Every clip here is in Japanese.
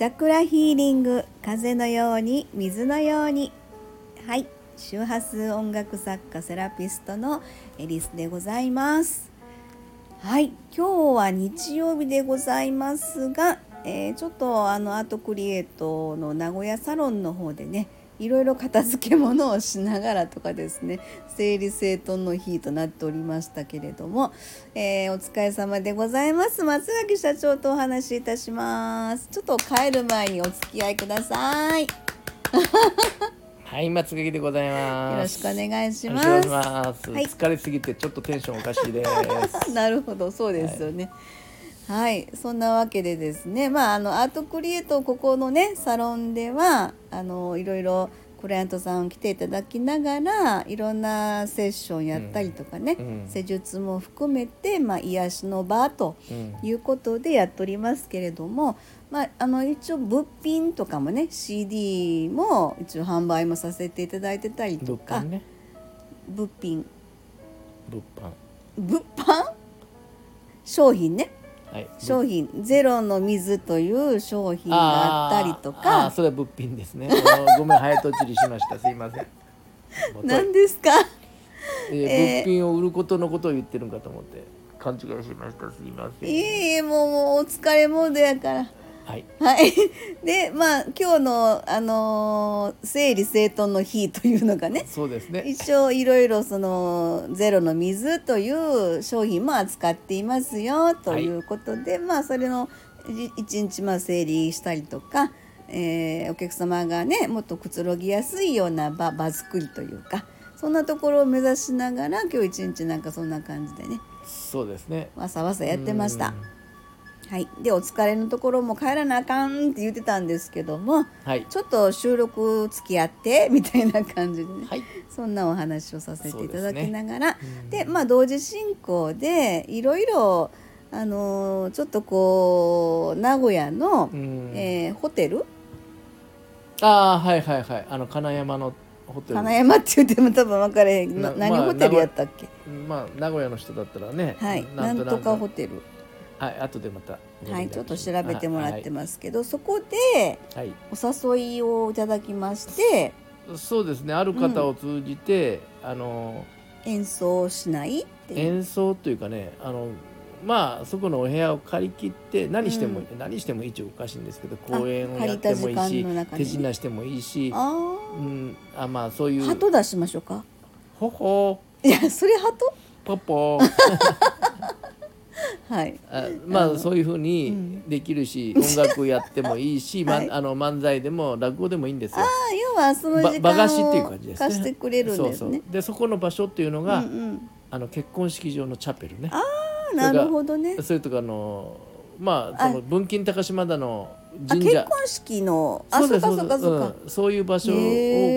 チャクラヒーリング風のように水のように。はい周波数音楽作家セラピストのエリスでございます。はい今日は日曜日でございますが、えー、ちょっとあのアートクリエイトの名古屋サロンの方でねいろいろ片付け物をしながらとかですね整理整頓の日となっておりましたけれども、えー、お疲れ様でございます。松垣社長とお話しいたします。ちょっと帰る前にお付き合いください。はい松垣でございます。よろしくお願いします。ます。はい、疲れすぎてちょっとテンションおかしいです。なるほどそうですよね、はいはい、そんなわけでですね、まあ、あのアートクリエイトここのねサロンではあのいろいろクライアントさん来ていただきながらいろんなセッションやったりとかね、うん、施術も含めて、まあ、癒しの場ということでやっておりますけれども、まあ、あの一応物品とかもね CD も一応販売もさせていただいてたりとか物,、品。物販。物販？商品ねはい、商品ゼロの水という商品があったりとか。あそれは物品ですね。ごめん早とちりしました。すいません。何ですか、えー、えー、物品を売ることのことを言ってるんかと思って勘違いしました。すいません。いえいえもうもうお疲れモードやからはい、はい、でまあ今日の、あのー、整理整頓の日というのがねそうですね。一応いろいろそのゼロの水という商品も扱っていますよということで、はい、まあそれの一日まあ整理したりとか、えー、お客様がねもっとくつろぎやすいような場場作りというかそんなところを目指しながら今日一日なんかそんな感じでねそうですね。わさわさやってました。はい、でお疲れのところも帰らなあかんって言ってたんですけども、はい、ちょっと収録付き合って みたいな感じでね、はい、そんなお話をさせていただきながら。で、ね、まあ、同時進行でいろいろあのー、ちょっとこう名古屋の、えー、ホテル？ああはいはいはい。あの金山のホテル。金山って言っても多分分かれへん何ホテルやったっけ？まあ名古屋の人だったらねはい。なんとかホテルはい後でまたはいちょっと調べてもらってますけど、はい、そこでお誘いをいただきまして、そうですねある方を通じて、うん、あの演奏しない演奏というかねあのまあそこのお部屋を借り切って何しても、うん、何しても一応おかしいんですけど公演をやってもいいし手品してもいいしあ,、うん、あまあそういう。鳩出しましょうか。ほほいやそれ鳩ポポ はい、あまあそういうふうにできるし、うん、音楽やってもいいし、はい、まあの漫才でも落語でもいいんですよ。あ要はその時間を貸してくれるんですね。そうそう。でそこの場所っていうのが、うんうん、あの結婚式場のチャペルね。ああなるほどね。それとかあのまあその文金高島田の神社。結婚式のあそうかそうかそうか、うん、そういう場所をお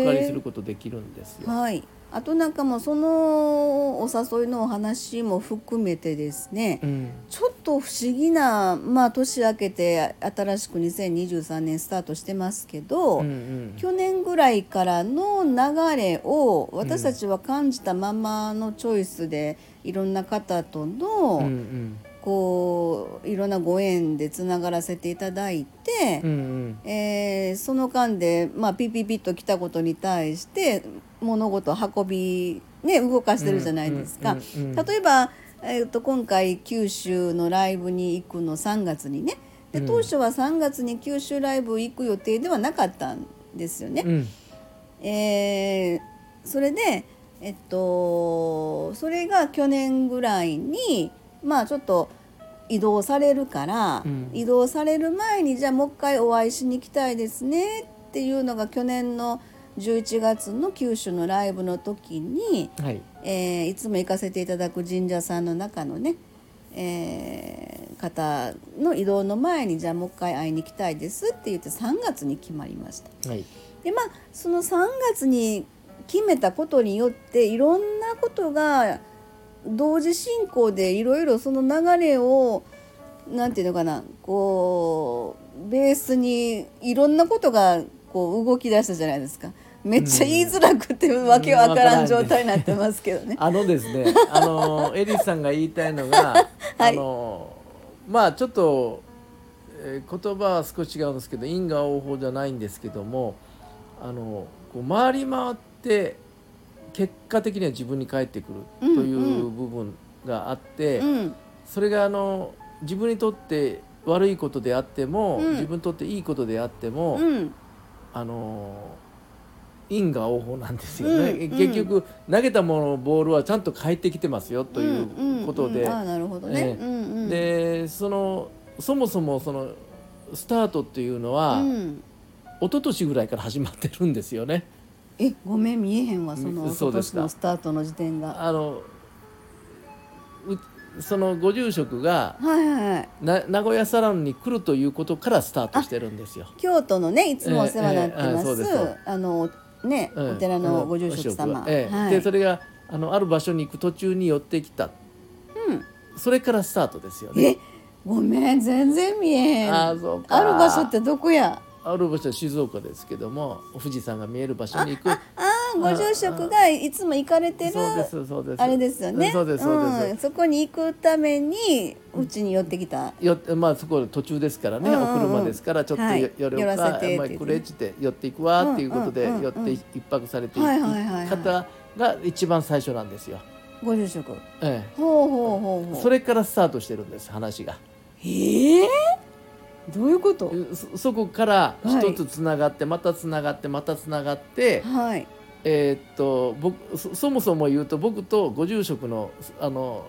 借りすることできるんですよ。はいあとなんかもうそのお誘いのお話も含めてですね、うん、ちょっと不思議なまあ年明けて新しく2023年スタートしてますけど、うんうん、去年ぐらいからの流れを私たちは感じたままのチョイスでいろんな方との、うんうん。こういろんなご縁でつながらせていただいて、うんうん、えー、その間で、まあ、ピピピッと来たことに対して物事を運び、ね、動かしてるじゃないですか。例えば、えーと、今回九州のライブに行くの3月にね。で当初は3月に九州ライブ行く予定ではなかったんですよね。うん、えー、それでえっとそれが去年ぐらいにまあちょっと移動されるから、うん、移動される前にじゃあもう一回お会いしに行きたいですねっていうのが去年の11月の九州のライブの時に、はいえー、いつも行かせていただく神社さんの中のね、えー、方の移動の前にじゃあもう一回会いに行きたいですって言って3月に決まりました。はい、でまあその3月に決めたことによっていろんなことが同時進行でいろいろその流れを何て言うのかなこうベースにいろんなことがこう動き出したじゃないですか。めっちゃ言いづらくてわけわからん状態になってますけどね。あのですね、あのエリスさんが言いたいのが、はい、あのまあちょっとえー、言葉は少し違うんですけど因果応報じゃないんですけどもあのこう回り回って結果的には自分に返ってくるという部分があって、うんうん、それがあの自分にとって悪いことであっても、うん、自分にとっていいことであっても、あの因果応報なんですよね、うんうん、結局投げたものボールはちゃんと返ってきてますよということで、でそのそもそもそのスタートっていうのは、うん、一昨年ぐらいから始まってるんですよね。えごめん見えへんわその今年のスタートの時点が。あのそのご住職が、はいはい、な名古屋サロンに来るということからスタートしてるんですよ。京都のねいつもお世話になってます。えーえー、あのね、お寺のご住職様。えーはい、でそれがあのある場所に行く途中に寄ってきた。うん。それからスタートですよね。ごめん全然見えへん。あそうか。ある場所ってどこや？ある場所は静岡ですけども富士山が見える場所に行くああご住職がいつも行かれてるあれですよね。そうですそうです、うん、そこに行くためにうちに寄ってきた。よまあそこ途中ですからね、お車ですからちょっと寄るか、はい、まあ、クレッジで寄っていくわっていうことで寄って一泊されていく方が一番最初なんですよ。ご住職。ええ。ほうほうほうほう。それからスタートしてるんです話が。ええ？ーどういうこと？そこから一つつながって、はい、またつながってまたつながって、はい、えー、っと僕そもそも言うと僕とご住職のあの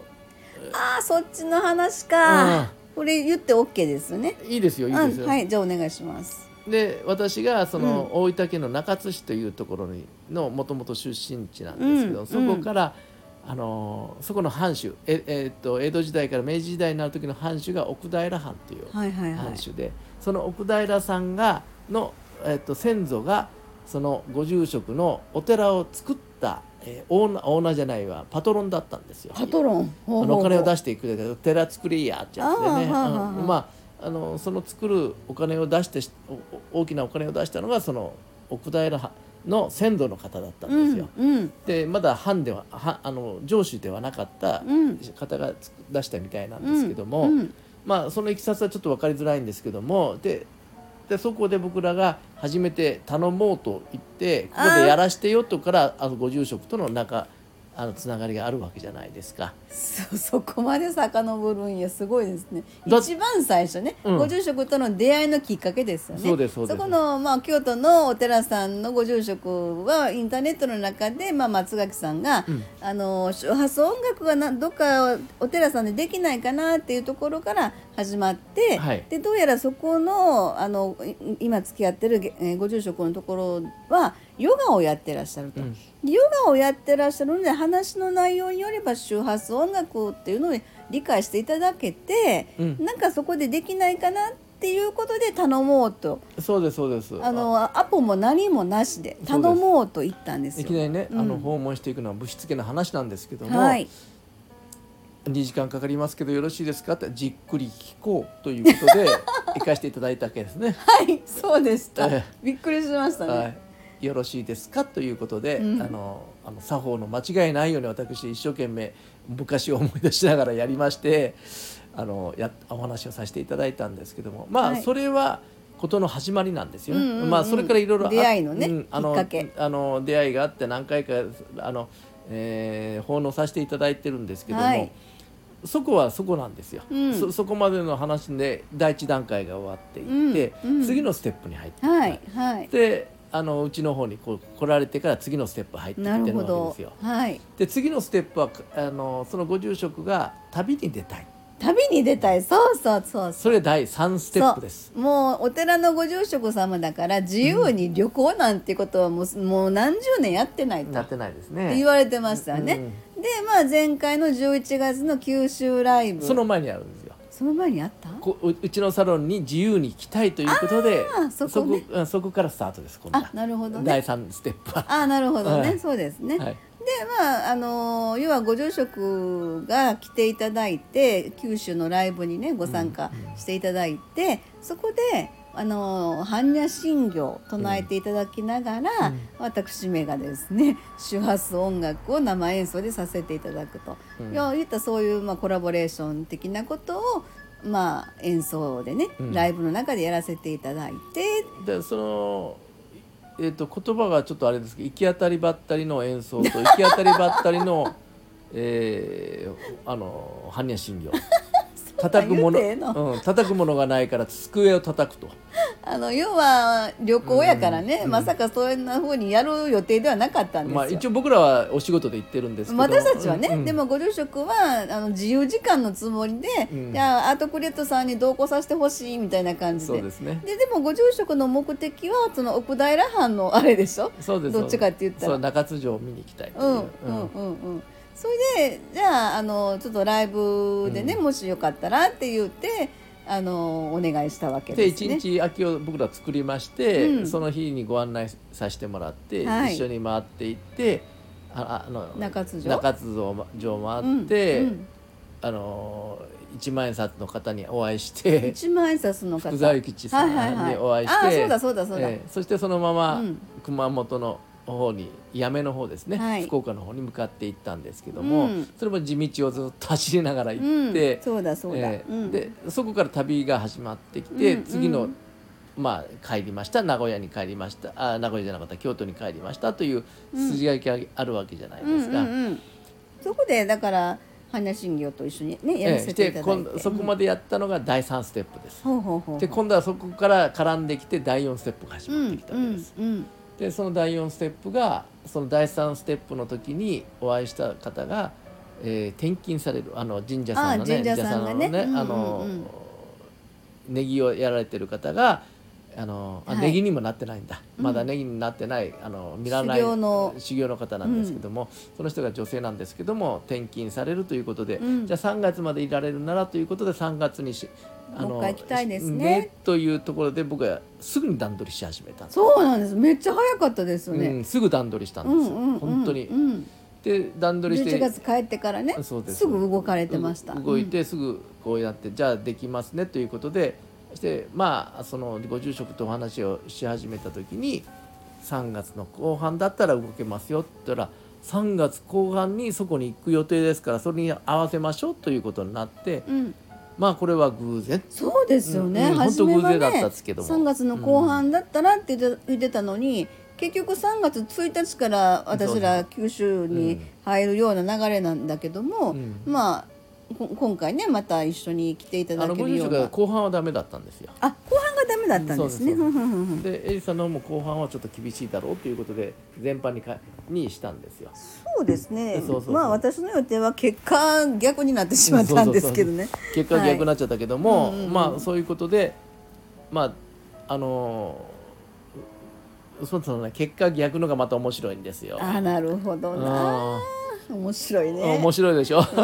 ああそっちの話か、これ言って OK ですね。いいですよいいですよ、はいじゃあお願いします。で私がその、大分県の中津市というところにのもともと出身地なんですけど、うん、そこから、あのそこの藩主え、えー、っと江戸時代から明治時代になる時の藩主が奥平藩という藩主で、はいはい。はい、その奥平さんがの、えー、っと先祖がそのご住職のお寺を作った、えー、オーナーオーナーじゃないわパトロンだったんですよ。パトロン？あのお金を出していくで寺作りやっちゃってね。まああのその作るお金を出して大きなお金を出したのがその奥平の先祖の方だったんですよ。うんうん、でまだ藩でははあの上司ではなかった方が出したみたいなんですけども、うん、まあそのいきさつはちょっと分かりづらいんですけどもででそこで僕らが初めて頼もうと言ってここでやらしてよとからあのご住職との仲あのつながりがあるわけじゃないですか。そ そこまで遡るんやすごいですね。一番最初ね、うん、ご住職との出会いのきっかけですよね。そうですそこのまあ京都のお寺さんのご住職はインターネットの中でまあ松垣さんが、うん、あの周波数音楽がなどっかお寺さんでできないかなっていうところから始まって、はい、でどうやらそこのあの今付き合ってる、えご住職のところはヨガをやってらっしゃると、うん、ヨガをやってらっしゃるので話の内容によれば周波数音楽っていうのを理解していただけて、うん、なんかそこでできないかなっていうことで頼もうと。そうですそうです。あのアポも何もなしで頼もうと言ったんですいきなりね、うん、あの訪問していくのはぶしつけな話なんですけども、はい、2時間かかりますけどよろしいですかってじっくり聞こうということで 行かせていただいたわけですね。はいそうでした、びっくりしましたね。はいよろしいですか？ということで、うん、あのあの作法の間違いないように私一生懸命昔を思い出しながらやりましてあのやお話をさせていただいたんですけどもまあ、はい、それはことの始まりなんですよね。うんうんうん、まあそれからいろいろ出会いのね、うん、あのあの出会いがあって何回かあの、えー、奉納させていただいてるんですけども。はい。そこはそこなんですよ、うん、そそこまでの話で第一段階が終わっていって、うんうん、次のステップに入って、はいはい、であのうちの方にこう来られてから次のステップ入ってきてるわけですよ。はい、で次のステップはあのそのご住職が旅に出たい。旅に出たい。そうそうそうそれ第3ステップです。もうお寺のご住職様だから自由に旅行なんてことはもう,、もう何十年やってないと。なってないですね。言われてましたよね、うん、でまあ前回の11月の九州ライブ。その前にあるんです。よその前にあった？こうちのサロンに自由に行きたいということでそこ、ね,、こそこからスタートですあなるほど、ね、第3ステップは。あなるほどね、はい、そうですね、はい、でまああの要はご住職が来ていただいて九州のライブにねご参加していただいて、うんうん、そこであの般若心経を唱えていただきながら、うん、私めがですね周波数音楽を生演奏でさせていただくと、うん、言ったそういう、まあ、コラボレーション的なことをまあ演奏でね、うん。ライブの中でやらせていただいて。でその、えー、と言葉がちょっとあれですけど行き当たりばったりの演奏と行き当たりばったりの、えーあの般若心経叩くもの言うん、叩くものがないから机を叩くと。あの要は旅行やからね、うんまさかそんな風にやる予定ではなかったんですよ。まあ、一応僕らはお仕事で行ってるんですけど。私たちはね、うんでもご住職はあの自由時間のつもりで、うん。じゃあアートクレットさんに同行させてほしいみたいな感じで。そうですね。ででもご住職の目的はその奥平藩のあれでしょ？そうですどっちかって言ったら。中津城を見に行きたいうんうんうんうんそれでじゃああのちょっとライブでね、うもしよかったらって言ってあのお願いしたわけでですね。一日空きを僕ら作りまして、うん。その日にご案内させてもらって、はい。一緒に回っていってああの中津城？中津城回うんって、うんあの一万円札の方にお会いして一万円札の方？福沢諭吉さんにお会いして、あそうだそうだそうだ、ええそしてそのままうん。熊本の方に八女の方ですね、はい。福岡の方に向かって行ったんですけども、うん。それも地道をずっと走りながら行って、うん、そうだそうだ、ええうん。でそこから旅が始まってきて、うん次の、うんまあ、帰りました。名古屋に帰りました。あ名古屋じゃなかった京都に帰りましたという筋書きがあるわけじゃないですか。うんうんうん、そこでだから般若心経と一緒にねやらせてていただいて、今度そこまでやったのが第3ステップです。ほうほうほうで今度はそこから絡んできて第4ステップが始まってきたわけです。うんうんでその第4ステップがその第3ステップの時にお会いした方が、えー転勤されるあの神社さんのねあ神社さんのうんうんうん。あのネギをやられてる方があのあはい。ネギにもなってないんだ、うん。まだネギになってないあの見らない修行の。修行の方なんですけども、その人が女性なんですけども転勤されるということで、うん。じゃあ3月までいられるならということで3月にしもう一回行きたいですね。というところで僕はすぐに段取りし始めたそうなんです。めっちゃ早かったですようね、ん、すぐ段取りしたんですよ、本当に。うん、で段取りして11月帰ってからねそうです。すぐ動かれてました。う動いてすぐこうやって、じゃあできますねということでしてまあそのご住職とお話をし始めた時に3月の後半だったら動けますよって言ったら3月後半にそこに行く予定ですからそれに合わせましょうということになってうん。うんまあこれは偶然。そうですよね、うん本当偶然だったねんですけども。3月の後半だったらって言ってたのに結局3月1日から私ら九州に入るような流れなんだけども、うん。まあこ今回ねまた一緒に来ていたあだけるような後半はダメだったんですよ。あ後半がダメだったんですね。でエリさんの方も後半はちょっと厳しいだろうということで全般にかにしたんですよ。そうですねまあ私の予定は結果逆になってしまったんですけどね。結果逆になっちゃったけども、はいまあそういうことでまああのーそうそうね結果逆のがまた面白いんですよ。あなるほどな 面白いね。面白いでしょ？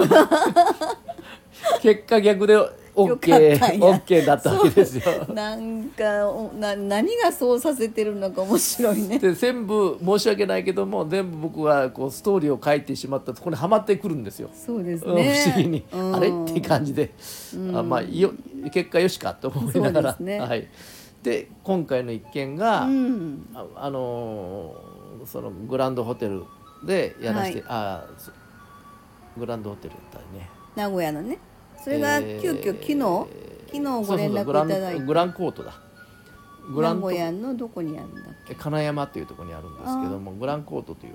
結果逆で OK, や OK だったわけですよ。なんかおな何がそうさせてるのか面白いね。で全部申し訳ないけども全部僕はこうストーリーを書いてしまったところにはまってくるんですよ。そうですうんね。不思議に、うんあれ？って感じで、あまあよ結果よしかと思いながら、ですねはい、で今回の一件が、うん。ああのーそのグランドホテルでやらせて、あそグランドホテルだったりね。名古屋のね。それが急遽昨日、昨日ご連絡いただいて。そうそうそうグラングランコートだ。グラン名ト。古屋のどこにあるんだっけ？金山っていうところにあるんですけどもグランコートという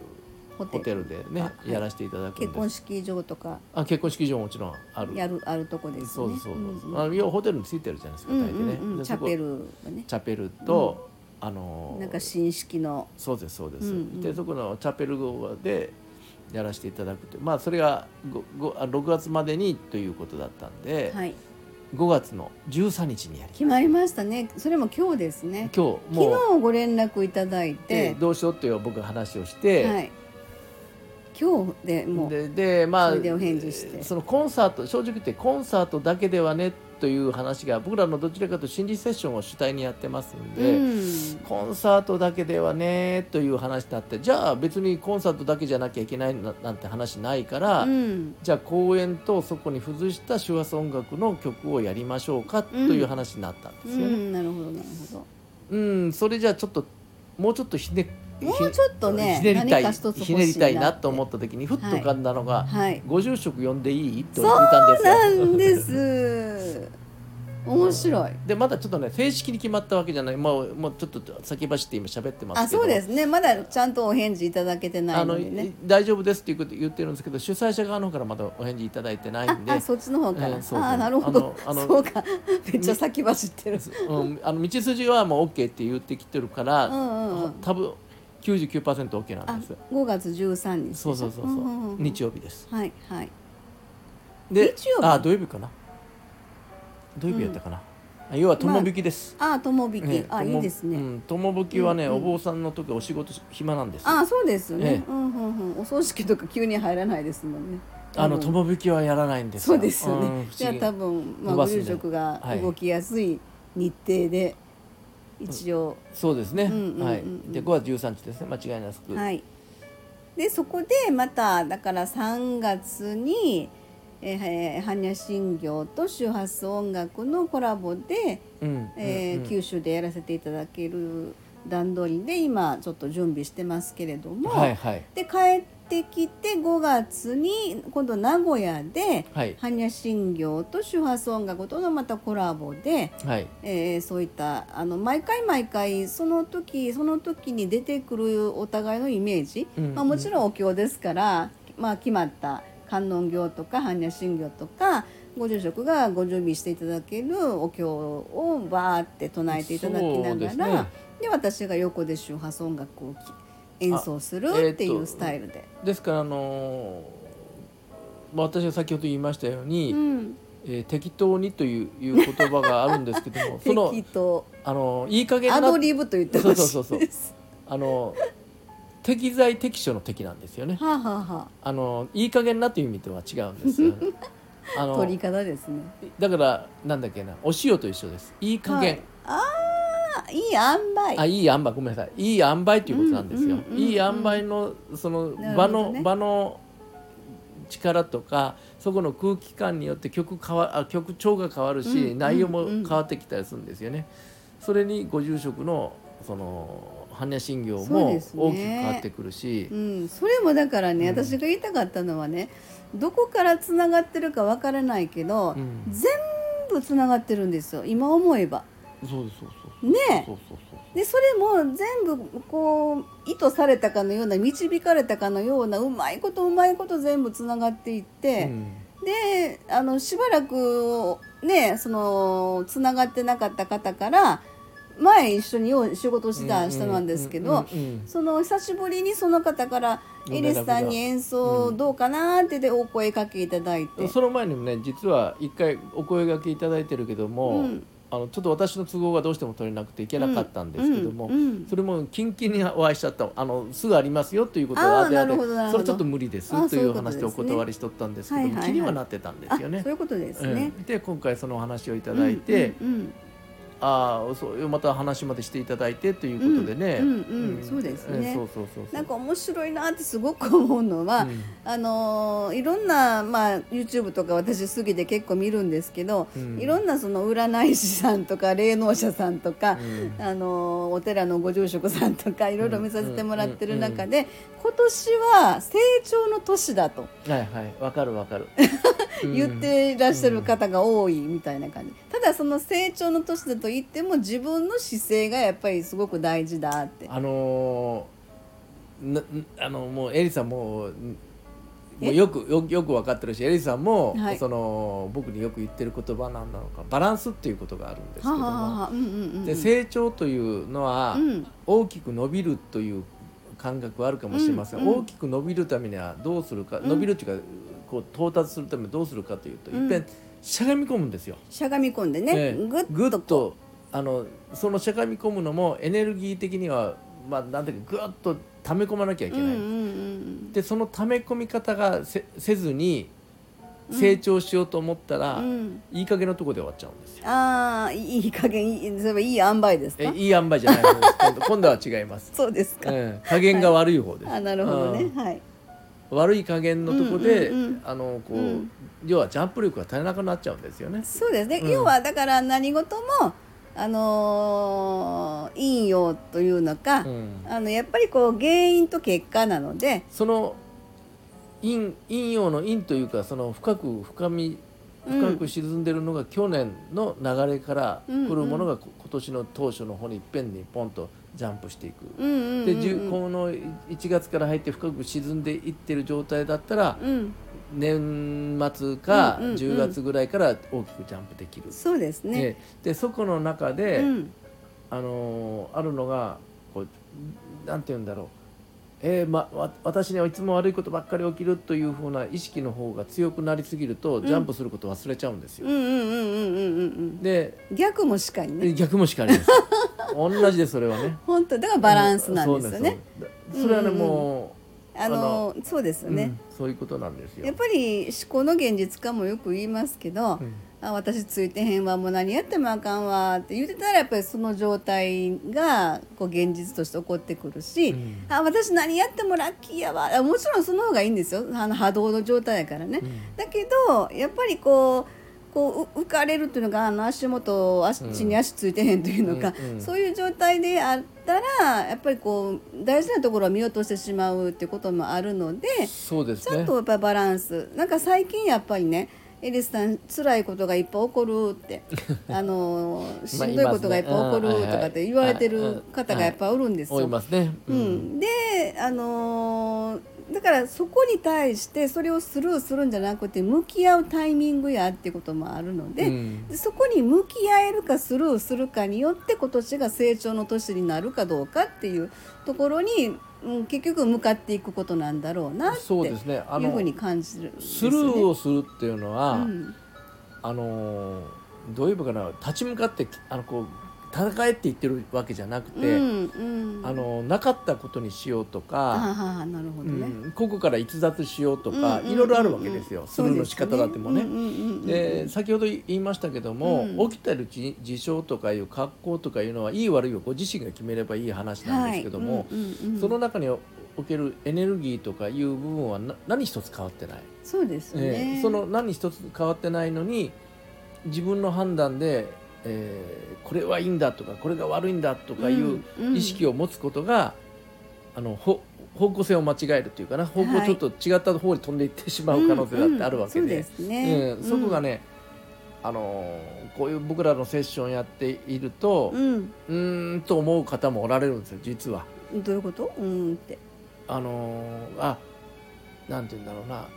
ホホテルでね、あやらせていただくんです。結婚式場とか。あ結婚式場もちろんある。やるあるとこですよね。そうですそうです、んあの要はホテルについてるじゃないですかうん大体ね、うんうん。でそこチャペルがね。チャペルと、あのーなんか新式の。そうですそうです、うんうん。でそこのチャペルでやらせていただくとまあそれがごごあ6月までにということだったんで、はい。5月の13日にやり決まりましたね。それも今日ですね。今日もう。昨日ご連絡いただいでて、どうしようっていう僕が話をして、はい。今日でもうででまあそれでお返事して。そのコンサート正直言ってコンサートだけではねという話が僕らのどちらかというと心理セッションを主体にやってますんで、うん。コンサートだけではねという話だってじゃあ別にコンサートだけじゃなきゃいけないななんて話ないから、うん。じゃあ公演とそこに付随した手話音楽の曲をやりましょうかという話になったんですよね。うん。なるほどなるほうん、それじゃあちょっともうちょっとひねもうちょっとねひねりたいひねりたいなと思った時にふっと浮かんだのが、どはい。ご住職呼んでいいとそう言ったんです。よ。なんです。面白い。でまだちょっとね正式に決まったわけじゃない。もうもうちょっと先走って今喋ってますあけど。そうですね。まだちゃんとお返事いただけてないのでね。大丈夫ですっていうこと言ってるんですけど主催者側の方からまだお返事いただいてないんで。そっちの方から、えーそうそう。ああなるほど。あのあのそうか。めっちゃ先走ってる。うん、あの道筋はもう OK って言ってきてるから、うんうんうん。多分 99%OK なあんです。5月13日でしょ？そうそうそうそう,、んんうん。日曜日です。はいはい。で日曜日？あ土曜日かな？土曜日やったかな、あ要は友引きです、あ友引き、ねあいいですね、うん、友引きはね、うんうん。お坊さんの時お仕事し暇なんですよ。あそうですよね、ええ。うんうんうん。お葬式とか急に入らないですもんね。あの友引きはやらないんですよ。そうですよね、じゃあ多分、まあ、ご住職がはい動きやすい日程で一応、そうですね、はい。で5月13日ですね。間違いなく、はい。でそこでまただから3月にえー、般若心経と周波数音楽のコラボで、うんえーうんうん。九州でやらせていただける段取りで今ちょっと準備してますけれども、はいはい。で帰ってきて5月に今度名古屋ではい。般若心経と周波数音楽とのまたコラボで、はい。えーそういったあの毎回毎回その時その時に出てくるお互いのイメージ、うんまあ、もちろんお経ですから、まあ、決まった観音経とか般若心経とかご住職がご準備していただけるお経をバーって唱えていただきながらすね。で,、私が横で周波数音楽をき演奏するっていうスタイルで。ですからあのーまあ、私が先ほど言いましたように、うん、えー適当にといういう言葉があるんですけども その適当。あのいい加減なアドリブと言って。そうそうそうあの適材適所の適なんですよね。はあ、はあはあ。のいい加減なという意味とは違うんですよ、ね、ああ、の取り方ですね。だからなんだっけなお塩と一緒です。いい加減、はい、ああいい塩梅。あいい塩梅ごめんなさい。いい塩梅ということなんですよ、うんうんいい塩梅のその場の、ね。場の力とかそこの空気感によって曲変わあ曲調が変わるし、うん内容もうん。うん変わってきたりするんですよね。それにご住職のその般若心経もですね。大きく変わってくるし、うん、それもだからね、うん。私が言いたかったのはねどこからつながってるかわからないけど、うん。全部つながってるんですよ。今思えば。そうですそうそうねでそれも全部こう意図されたかのような導かれたかのようなうまいことうまいこと全部つながっていって、うん。であのしばらくねそのつながってなかった方から前一緒に仕事してた人なんですけど、うんうんうんその久しぶりにその方から「エリスさんに演奏どうかな?」ってでお声かけいただいて、その前にもね実は一回お声掛けいただいてるけども、うんあのちょっと私の都合がどうしても取れなくていけなかったんですけども、うんうんそれもキンキンにお会いしちゃったあのすぐありますよということはあであでそれちょっと無理ですという話でお断りしとったんですけども、はいはいはい気にはなってたん。ですよねあそう。いうことですね。うん。で今回そのお話をいただいて、うんうんああそういうまた話までしていただいてということでね、うんうんうんそうですね。えそうそうそうそう。なんか面白いなってすごく思うのは、うん。あのーいろんな、まあ、YouTube とか私好きで結構見るんですけど、うん。いろんなその占い師さんとか霊能者さんとか、うん。あのーお寺のご住職さんとかいろいろ見させてもらってる中うんで、今年は成長の年だと。はいはい。わかるわかる。言っていらっしゃる方が多いみたいな感じ、ただその成長の年だと言っても自分の姿勢がやっぱりすごく大事だって。あのーなあのもうエリさんもうもうえ？よくよよく分かってるしエリさんも、はい。その僕によく言ってる言葉なんなのかバランスっていうことがあるんですけどで成長というのは、うん。大きく伸びるという感覚はあるかもしれません、うんうん大きく伸びるためにはどうするか、うん。伸びるっていうかこう到達するためにどうするかというと、うん。いっぺんしゃがみ込むんですよ。しゃがみ込んでね、ええ。ぐっとあのそのしゃがみ込むのもエネルギー的にはまあなんていうかぐっと溜め込まなきゃいうけない、うんうんうんでその溜め込み方がせせずに成長しようと思ったら、うん。うんいい加減のところで終わっちゃうんですよ。ああいい加減いいそれはいい塩梅ですか？えいい塩梅じゃない方です。今度今度は違います。そうですか、うん。加減が悪い方です。あなるほどね。うん。はい。悪い加減のとこで、うんうんうん。あのこう、うん。要はジャンプ力が足りなくなっちゃうんですよね。そうですね、うん。要はだから何事もあのー陰陽というのか、うん。あのやっぱりこう原因と結果なのでその陰陰陽の陰というかその深く深み深く沈んでるのが去年の流れから来るものがこ今年の当初の方にいっぺんにポンとジャンプしていく。でじゅこの1月から入って深く沈んでいってる状態だったらうん年末かうんうんうん10月ぐらいから大きくジャンプできる。そうですね、ええでそこの中で、うんあのーあるのがこうなんて言うんだろう、えーま、わ私にはいつも悪いことばっかり起きるというふうな意識の方が強くなりすぎると、ジャンプすることを忘れちゃうんですよ。うんうんうんうんうんうんでうん逆もしかりね逆もしかりです。同じでそれはね。本当だからバランスなんですよね。そうそうそれはね、うんうんうんもうあのそうですよね、うんそういうことなんですよ。やっぱり思考の現実化もよく言いますけど、うん。あ私ついてへんわもう何やってもあかんわって言ってたらやっぱりその状態がこう現実として起こってくるし、うん。あ私何やってもラッキーやわあもちろんその方がいいんですよ。あの波動の状態やからね。うん。だけどやっぱりこうこうう浮かれるっていうのがあの足元足うん。地に足ついてへんというのか、うんうんそういう状態であったらやっぱりこう大事なところを見落としてしまうっていうこともあるのでそうですね。ちゃんとやっぱりバランス。なんか最近やっぱりねエリスさん辛いことがいっぱい起こるって あのしんどいことがいっぱい起こるとかって言われてる方がやっぱおるんですよ。うん、であのーだからそこに対してそれをスルーするんじゃなくて向き合うタイミングやっていうこともあるので,、うん。でそこに向き合えるかスルーするかによって今年が成長の年になるかどうかっていうところに、うん、結局向かっていくことなんだろうなっていうふうに感じるんですスル。ーをするっていうのは、うん。あのーどういうかな。立ち向かってあのこう戦えって言ってるわけじゃなくて、うんうん、あのなかったことにしようとあか、なるほどね。うんここから逸脱しようとか、うんいろいろあるわけですよ、スルーの仕方だってもね。ですねうんうん先ほど言いましたけども、うん起きてる事事象とかいう格好とかいうのはいい悪いをご自身が決めればいい話なんですけども、はいうんうんうんその中におけるエネルギーとかいう部分はな何一つ変わってない。そうですよえね。ーその何一つ変わってないのに自分の判断で、えーこれはいいんだとかこれが悪いんだとかいう意識をを持つことが、あのほ方向性を間違えるというかな方向ちょっと違った方に飛んでいってしまう可能性だってあるわけで,、そこがね、あのーこういう僕らのセッションやっているとう、ん、と思う方もおられるんですよ実は。うん、どういうこと？うんって。あのーあなんて言うんだろうな。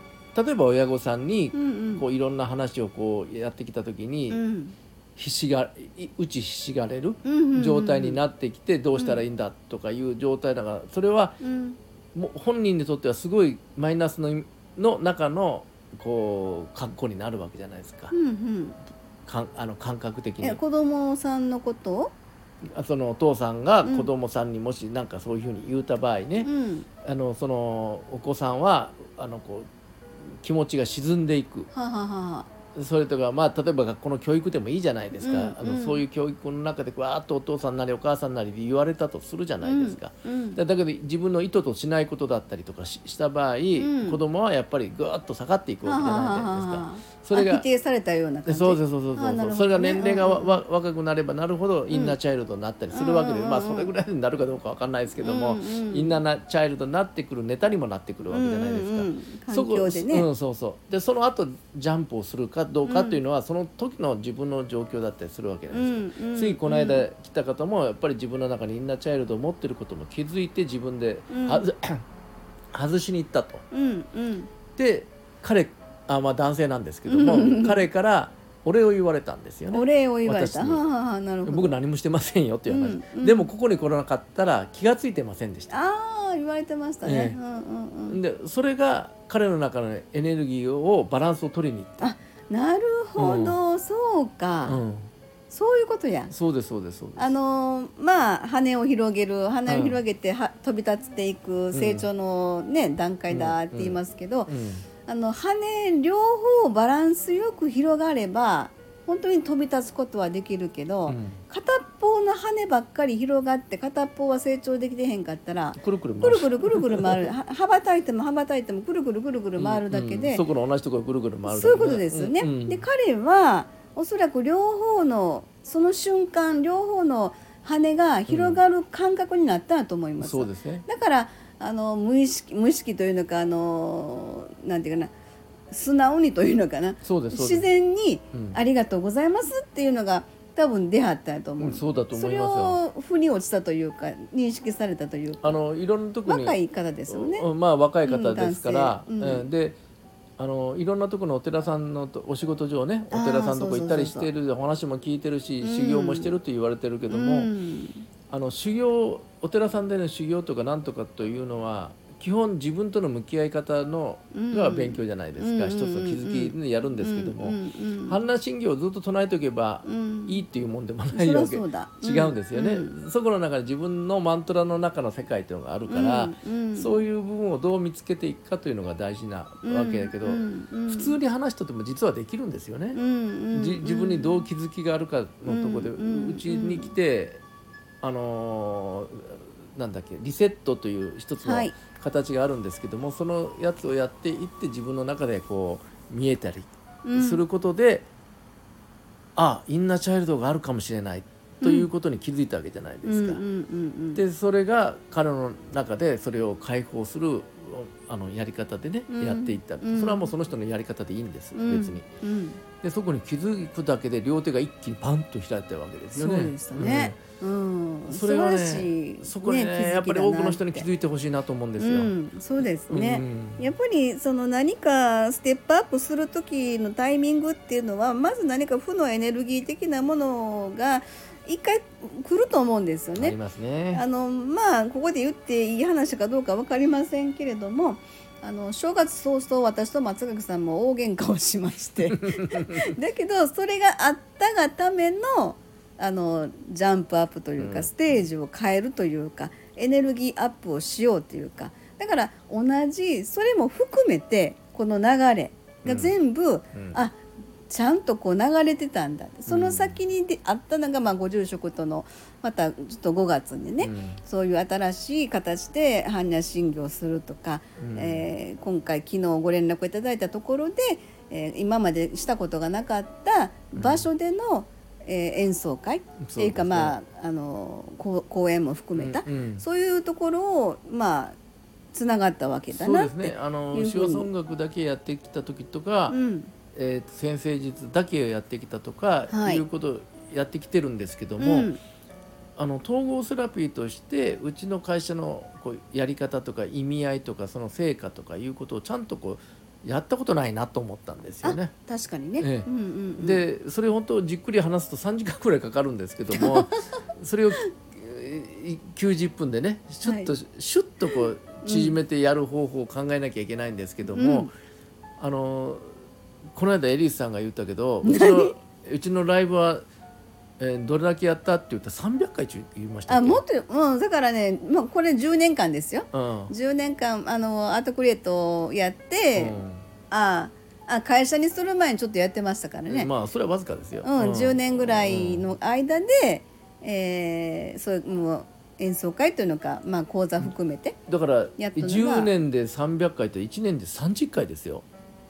例えば親御さんにうんうん。こういろんな話をこうやってきた時に、うんひしがい打ちひしがれる状態になってきてどうしたらいいんだとかいう状態だからそれはうんもう本人にとってはすごいマイナスのの中のこう格好になるわけじゃないですかうんうん。かんあの感覚的にえ子供さんのこと？あそのお父さんがうん子供さんにもしなんかそういうふうに言うた場合ね、うん。あのそのお子さんはあのこう気持ちが沈んでいくはははは。それとか、まあ、例えば学校の教育でもいいじゃないですか、うんあのうんそういう教育の中でわーっとお父さんなりお母さんなりで言われたとするじゃないですか。うん。うんだだけど自分の意図としないことだったりとかしした場合、ん子供はやっぱりぐーっと下がっていくわけじゃないですか。はそれがあ否定されたような感じ。でそうそうそうそうそうねそれが年齢がわ、若くなればなるほどインナーチャイルドになったりするわけで、うんまあそれぐらいになるかどうかわかんないですけども、うんうんインナーチャイルドになってくるネタにもなってくるわけじゃないですか。うんうんうんそこ環境でね。うん、そうそうでその後ジャンプをするかどうかっていうのは、その時の自分の状況だったりするわけなんですよ、うんうんついこの間来た方もやっぱり自分の中にインナーチャイルドを持ってることも気づいて自分でうん 外しに行ったと。うんうん。で彼あ、まあ、男性なんですけども、彼からお礼を言われたんですよね。お礼を言われた。なるほど。僕何もしてませんよっていう話、うんうんでもここに来なかったら気がついてませんでした。ああ言われてましたね。ええうんうんうん。でそれが彼の中のエネルギーをバランスを取りに行った。あなるほど、そうか、うん、そういうことや。そうですそうですそうです。あのーまあ羽を広げる羽を広げては、飛び立っていく成長のね、段階だって言いますけど、うん。あの羽両方バランスよく広がれば本当に飛び立つことはできるけど、うん片っ方の羽ばっかり広がって片っ方は成長できてへんかったらくるくるくるくるくるくる回るは羽ばたいても羽ばたいてもくるくるくるくる回るだけで、うんそこの同じところぐるぐる回るだけそういうことですよね。うんうんで彼はおそらく両方のその瞬間両方の羽が広がる感覚になったと思います。そうですね。だからあの無意識無意識というのかあのなんていうかな素直にというのかな。自然にうん「ありがとうございます」っていうのが多分出はったと思う、うんそうだと思いますよ。それを腑に落ちたというか認識されたというか。あのいろんなとこに若い方ですよね。うんまあ若い方ですから、うんうんうん。であのいろんなところのお寺さんのとお仕事上ねお寺さんのとこ行ったりしてる話も聞いてるし、うん。修行もしてるって言われてるけども、うん。あの修行お寺さんでの修行とかなんとかというのは基本自分との向き合い方のうんが勉強じゃないですか、うん一つの気づきでやるんですけども、うんうんうん般若心経をずっと唱えておけばうんいいっていうもんでもないわけ、違うんですよね、うんそこの中で自分のマントラの中の世界っていうのがあるから、そういう部分をどう見つけていくかというのが大事なわけだけど、普通に話しとっても実はできるんですよね。自分にどう気づきがあるかのところでうん。うち、に来て、あのーなんだっけリセットという一つのはい形があるんですけども、そのやつをやっていって自分の中でこう見えたりうんすることで、あインナーチャイルドがあるかもしれないということに気づいたわけじゃないですか。うんうんうんうんでそれが彼の中でそれを解放するあのやり方でね、うん。やっていった、うん。それはもうその人のやり方でいいんです、うん。別に。うん。でそこに気づくだけで両手が一気にパンと開いたわけですよね。そうでしたね。うん、うん。それはねそこにね気づきだなやっぱり多くの人に気いづいてほしいなと思うんですよ、うん、そうですね。うん。やっぱりその何かステップアップする時のタイミングっていうのはまず何か負のエネルギー的なものが一回来ると思うんですよね。ありますね。あのまあここで言っていい話かどうか分かりませんけれどもあの正月早々私と松垣さんも大喧嘩をしまして。だけどそれがあったがためのあのジャンプアップというか、うん。ステージを変えるというかエネルギーアップをしようというか。だから同じそれも含めてこの流れが全部、うん。あちゃんとこう流れてたんだ。その先にであったのが、まあ、ご住職とのまたちょっと5月にね、うん。そういう新しい形で般若心経をするとか、うん。えー今回昨日ご連絡いただいたところで、えー今までしたことがなかった場所での、えー演奏会。っていうかねまああのこう講演も含めた、うんうん。そういうところをまあつながったわけだそうなってですね。あの手話音楽だけやってきた時とか、うんえーと先生術だけをやってきたとか、はい。い、うことをやってきてるんですけどうも、ん。あの統合セラピーとしてうちの会社のこうやり方とか意味合いとかその成果とかいうことをちゃんとこうやったことないなと思ったんですよね。あ確かにね、ええ。うんうんうん、でそれ本当じっくり話すと3時間くらいかかるんですけども それをえー90分でねシュッと、はい。シュッとこう縮めてやる方法を考えなきゃいけないんですけども、うん。あのこの間エリスさんが言ったけどうちのうちのライブは、えーどれだけやったって言ったら300回中言いましたあもっと、うん、だからね、まあ、これ10年間ですよ。うん。10年間あのアートクリエイトをやって、ああ会社にする前にちょっとやってましたからね、まあそれはわずかですよ。うん10年ぐらいうん。の間で、えーそうもう演奏会というのか、まあ、講座含めてだからやったのが。10年で300回って1年で30回ですよ。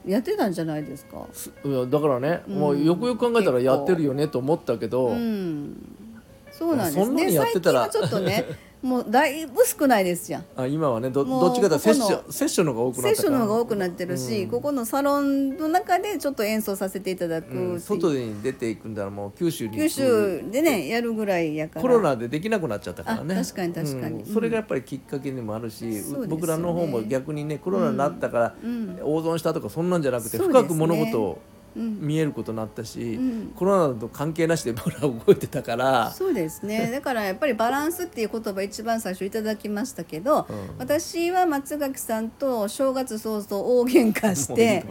やってたんじゃないですか？すいやだからね、うん。もうよくよく考えたらやってるよねと思ったけど、うん、そうなんです。そんなにねやってたら。最近はちょっとね もうだいぶ少ないですやん。あ今はねどもうどっちかというとセッシここョンセッションの方が多くなセッションの方が多くなってるし、うん。ここのサロンの中でちょっと演奏させていただくう。うん。外に出ていくんだらもう九州に九州でねやるぐらいやから。コロナでできなくなっちゃったからね。あ確かに確かに。うん。それがやっぱりきっかけにもあるし、そうですよね。僕らの方も逆にねコロナになったから、うん。大損したとかそんなんじゃなくて、そうですね。深く物事をうん見えることになったし、うん。コロナと関係なしで僕ら動いてたから、そうですね。だからやっぱりバランスっていう言葉一番最初いただきましたけど、うん。私は松垣さんと正月早々大喧嘩して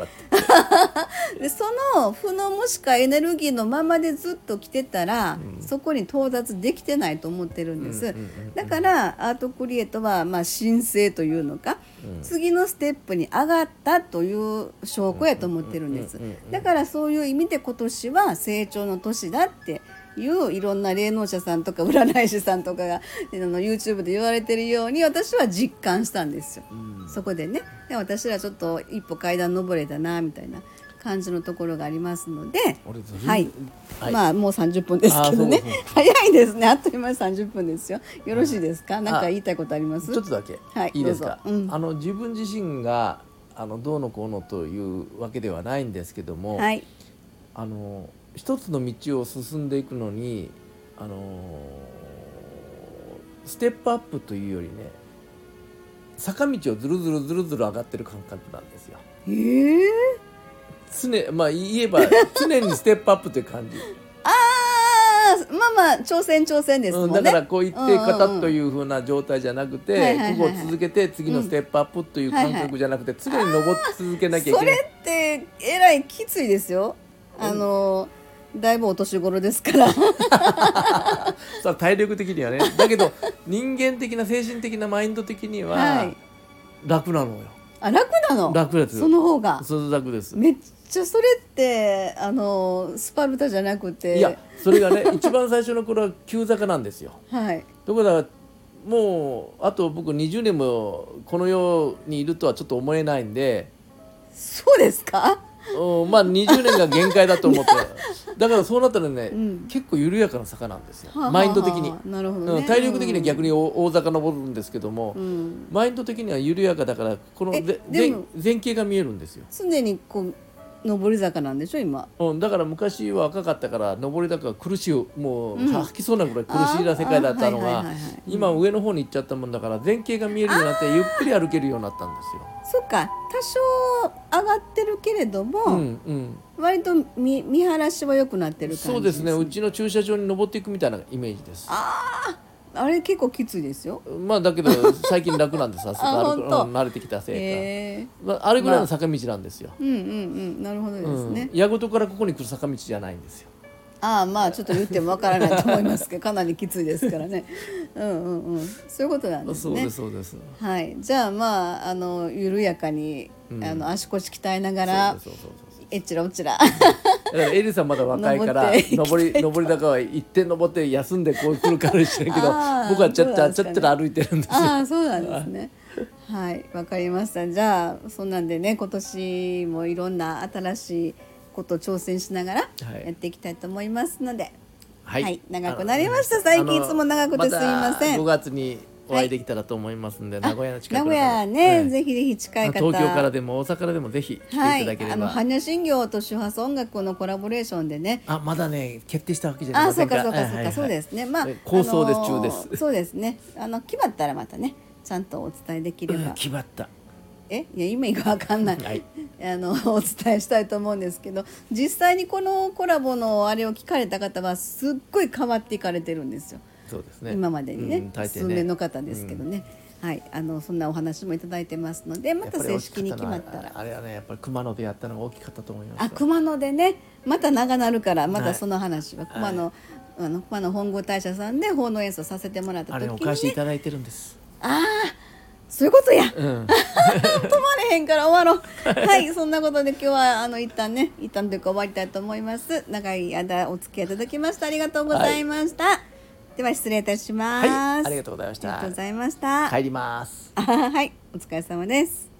でその負のもしくはエネルギーのままでずっと来てたら、そこに到達できてないと思ってるんです、うんうんうんうん。だからアートクリエイトはまあ申請というのか、うん。次のステップに上がったという証拠やと思ってるんです。うんうんうんうんだからそういう意味で今年は成長の年だっていういろんな霊能者さんとか占い師さんとかがあの YouTube で言われてるように私は実感したんですよ。うん。そこでね。で私らちょっと一歩階段登れたなみたいな感じのところがありますのではい、はい。まあもう30分ですけどね。早いですね。あっという間に30分ですよ。よろしいですか？何か言いたいことあります？ちょっとだけ、はいいいですか、うん。あの自分自身があのどうのこうのというわけではないんですけども、はい。あの一つの道を進んでいくのにあのステップアップというよりね坂道をずるずるずるずる上がってる感覚なんですよ。ええ常まあ言えば常にステップアップという感じ、ああまあまあ挑戦挑戦ですもんね、うん、だからこう言って方というふうな状態じゃなくはいてはいはいはい。ここを続けて次のステップアップという感覚じゃなくて常に登り続けなきゃいけない。それってえらいきついですよ。あのだいぶお年頃ですから。さあ体力的にはね。だけど人間的な精神的なマインド的にははい。楽なのよ、あ楽なの？楽ですその方が。それ楽です。めっちゃそれってあのスパルタじゃなくて。いやそれがね 一番最初の頃は急坂なんですよ。はい。ところがもうあと僕20年もこの世にいるとはちょっと思えないんで、そうですか？うん、まあ20年が限界だと思って。だからそうなったらね、うん。結構緩やかな坂なんですよ。はあはあマインド的に、なるほどね。うん、体力的には逆に大大坂登るんですけども、うん。マインド的には緩やかだからこの前も前景が見えるんですよ、常にこう上り坂なんでしょ今。うん、だから昔は若かったから登り坂が苦しいもう、うん。吐きそうなぐらい苦しいな世界だったのが今上の方に行っちゃったもんだから前景が見えるようになってゆっくり歩けるようになったんですよ。そっか多少上がってるけれども、うんうん、割と見見晴らしは良くなってる感じそうですね。うちの駐車場に登っていくみたいなイメージです。あれ結構きついですよ。まあだけど最近楽なんで すさすが歩く本当。うん慣れてきたせいか、へえ。まあ、あれぐらいの坂道なんですよ。うんうんうん。なるほどですね、うん、矢事からここに来る坂道じゃないんですよ。ああまあちょっと言ってもわからないと思いますけどかなりきついですからね。うんうんうん。そういうことなんですね。そうですそうです。はい。じゃあまああの緩やかに、うん。あの足腰鍛えながらそうそうそうえっちらおちら。だからエリさんまだ若いから登っていきたい。登り登り坂は一点登って休んでこう来るかもしれんけど僕はちゃっちゃちゃっちゃら歩いてるんですよ。ああそうなんですね。はいわかりました。じゃあそんなんでね今年もいろんな新しいことを挑戦しながらはい。やっていきたいと思いますので、はい、はい長くなりました。最近いつも長くてすいません。5月にお会いできたらと思いますんで、名古屋の近く名古屋ね、はいぜひぜひ近い方。東京からでも大阪からでもぜひ来ていはいただければ、あの般若心経と周波数音楽のコラボレーションでね。あまだね決定したわけじゃありあそうませんか。かそうかそうか、はいはいはい。そうですね。まあ構想ですあのー中ですそうですね。あの決まったらまたねちゃんとお伝えできれば、うん決まった。え？いや今がわかんない、はい。あのお伝えしたいと思うんですけど実際にこのコラボのあれを聞かれた方はすっごい変わっていかれてるんですよ、そうですね。今までにね,、うん大抵数名の方ですけどね、はい。あのそんなお話もいただいてますのでまた正式に決まったら。あれはねやっぱり熊野でやったのが大きかったと思いますあ熊野でね。また長なるからまはい。たその話は熊野、あの熊野本郷大社さんで奉納演奏させてもらったあれ時に、ね、お貸しいただいてるんです。ああそういうことや。うん。止まれへんから終わろう。はいそんなことで今日はあの一旦ね一旦というか終わりたいと思います。長い間お付き合いいただきましたありがとうございました、では失礼いたします、はいありがとうございました。ありがとうございました、帰ります。あはいお疲れ様です